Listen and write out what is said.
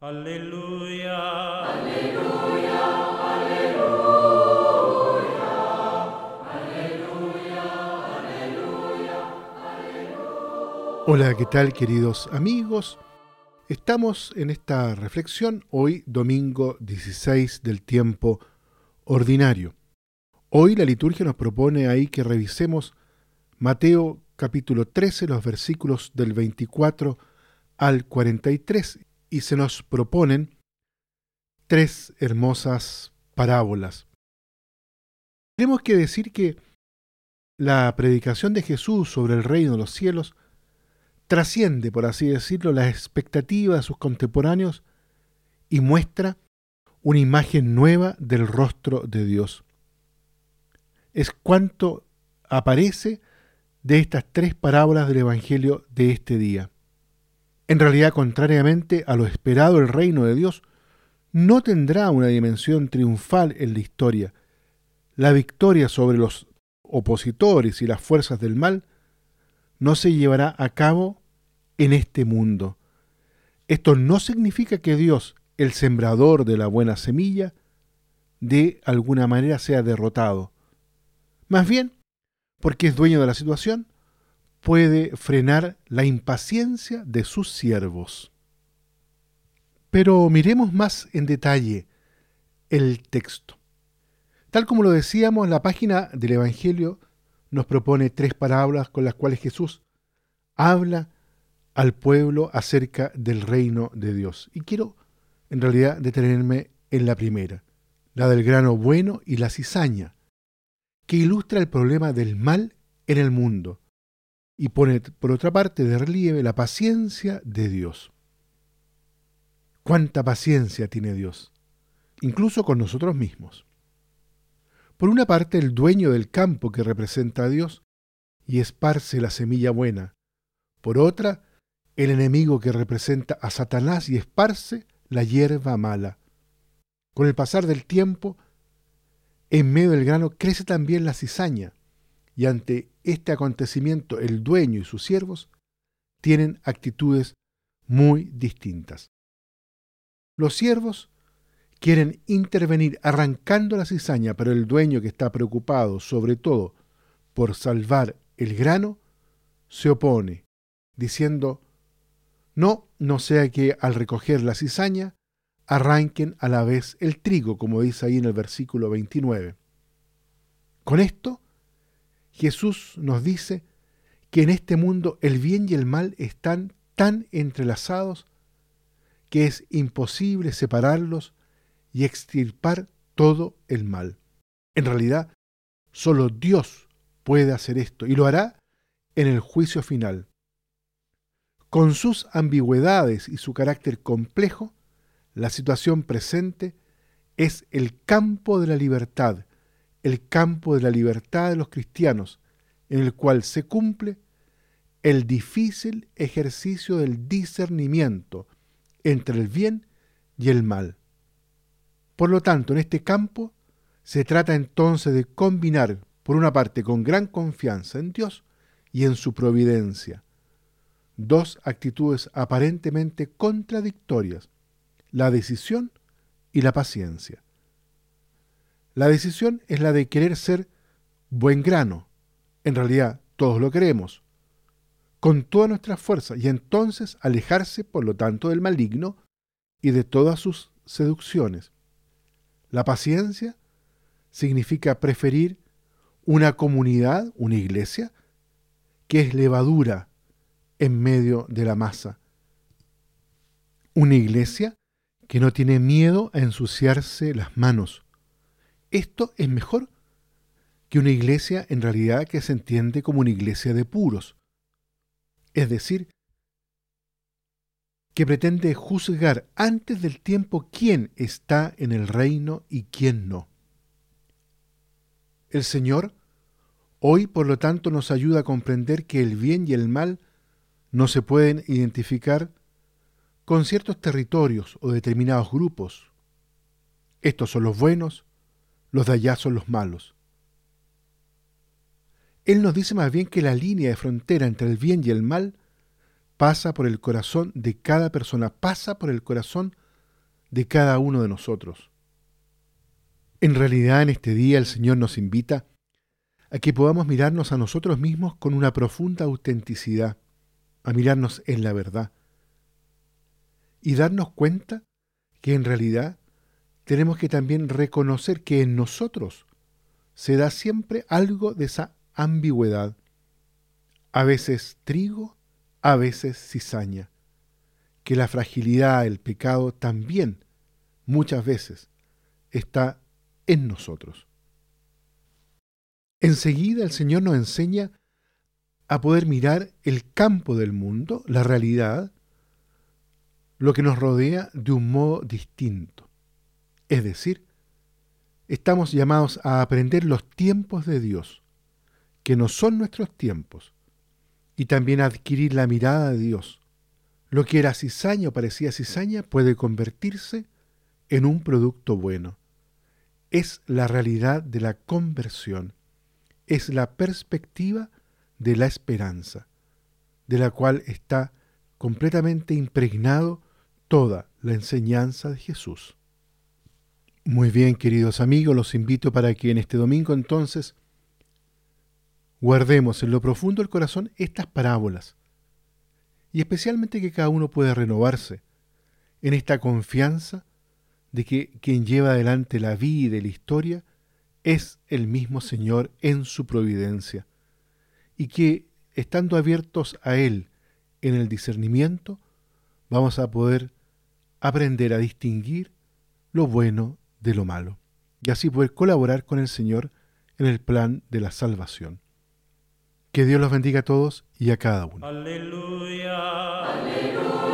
Aleluya. Aleluya. Hola, ¿qué tal queridos amigos? Estamos en esta reflexión hoy domingo 16 del tiempo ordinario. Hoy la liturgia nos propone ahí que revisemos Mateo capítulo 13, los versículos del 24 al 43, y se nos proponen tres hermosas parábolas. Tenemos que decir que la predicación de Jesús sobre el reino de los cielos trasciende, por así decirlo, las expectativas de sus contemporáneos y muestra una imagen nueva del rostro de Dios. Es cuanto aparece de estas tres parábolas del Evangelio de este día. En realidad, contrariamente a lo esperado, el reino de Dios no tendrá una dimensión triunfal en la historia. La victoria sobre los opositores y las fuerzas del mal no se llevará a cabo en este mundo. Esto no significa que Dios, el sembrador de la buena semilla, de alguna manera sea derrotado. Más bien, porque es dueño de la situación, puede frenar la impaciencia de sus siervos. Pero miremos más en detalle el texto. Tal como lo decíamos, la página del Evangelio nos propone tres parábolas con las cuales Jesús habla al pueblo acerca del reino de Dios. Y quiero en realidad detenerme en la primera, la del grano bueno y la cizaña, que ilustra el problema del mal en el mundo y pone por otra parte de relieve la paciencia de Dios. ¿Cuánta paciencia tiene Dios? Incluso con nosotros mismos. Por una parte, el dueño del campo que representa a Dios y esparce la semilla buena. Por otra, el enemigo que representa a Satanás y esparce la hierba mala. Con el pasar del tiempo, en medio del grano crece también la cizaña, y ante este acontecimiento el dueño y sus siervos tienen actitudes muy distintas. Los siervos quieren intervenir arrancando la cizaña, pero el dueño que está preocupado sobre todo por salvar el grano, se opone, diciendo, no, no sea que al recoger la cizaña arranquen a la vez el trigo, como dice ahí en el versículo 29. Con esto, Jesús nos dice que en este mundo el bien y el mal están tan entrelazados que es imposible separarlos y extirpar todo el mal. En realidad, solo Dios puede hacer esto y lo hará en el juicio final. Con sus ambigüedades y su carácter complejo, la situación presente es el campo de la libertad el campo de la libertad de los cristianos, en el cual se cumple el difícil ejercicio del discernimiento entre el bien y el mal. Por lo tanto, en este campo se trata entonces de combinar, por una parte, con gran confianza en Dios y en su providencia, dos actitudes aparentemente contradictorias, la decisión y la paciencia. La decisión es la de querer ser buen grano. En realidad, todos lo queremos. Con toda nuestra fuerza y entonces alejarse, por lo tanto, del maligno y de todas sus seducciones. La paciencia significa preferir una comunidad, una iglesia, que es levadura en medio de la masa. Una iglesia que no tiene miedo a ensuciarse las manos, esto es mejor que una iglesia en realidad que se entiende como una iglesia de puros. Es decir, que pretende juzgar antes del tiempo quién está en el reino y quién no. El Señor hoy, por lo tanto, nos ayuda a comprender que el bien y el mal no se pueden identificar con ciertos territorios o determinados grupos. Estos son los buenos, los de allá son los malos. Él nos dice más bien que la línea de frontera entre el bien y el mal pasa por el corazón de cada persona, pasa por el corazón de cada uno de nosotros. En realidad en este día el Señor nos invita a que podamos mirarnos a nosotros mismos con una profunda autenticidad, a mirarnos en la verdad y darnos cuenta que en realidad tenemos que también reconocer que en nosotros se da siempre algo de esa ambigüedad, a veces trigo, a veces cizaña, que la fragilidad, el pecado también muchas veces está en nosotros. Enseguida el Señor nos enseña a poder mirar el campo del mundo, la realidad, lo que nos rodea de un modo distinto. Es decir, estamos llamados a aprender los tiempos de Dios, que no son nuestros tiempos, y también a adquirir la mirada de Dios. Lo que era cizaña o parecía cizaña puede convertirse en un producto bueno. Es la realidad de la conversión es la perspectiva de la esperanza, de la cual está completamente impregnado toda la enseñanza de Jesús. Muy bien, queridos amigos, los invito para que en este domingo entonces guardemos en lo profundo del corazón estas parábolas y especialmente que cada uno pueda renovarse en esta confianza de que quien lleva adelante la vida y la historia es el mismo Señor en su providencia, y que, estando abiertos a Él en el discernimiento, vamos a poder aprender a distinguir lo bueno de lo malo, y así poder colaborar con el Señor en el plan de la salvación. Que Dios los bendiga a todos y a cada uno. Aleluya. Aleluya.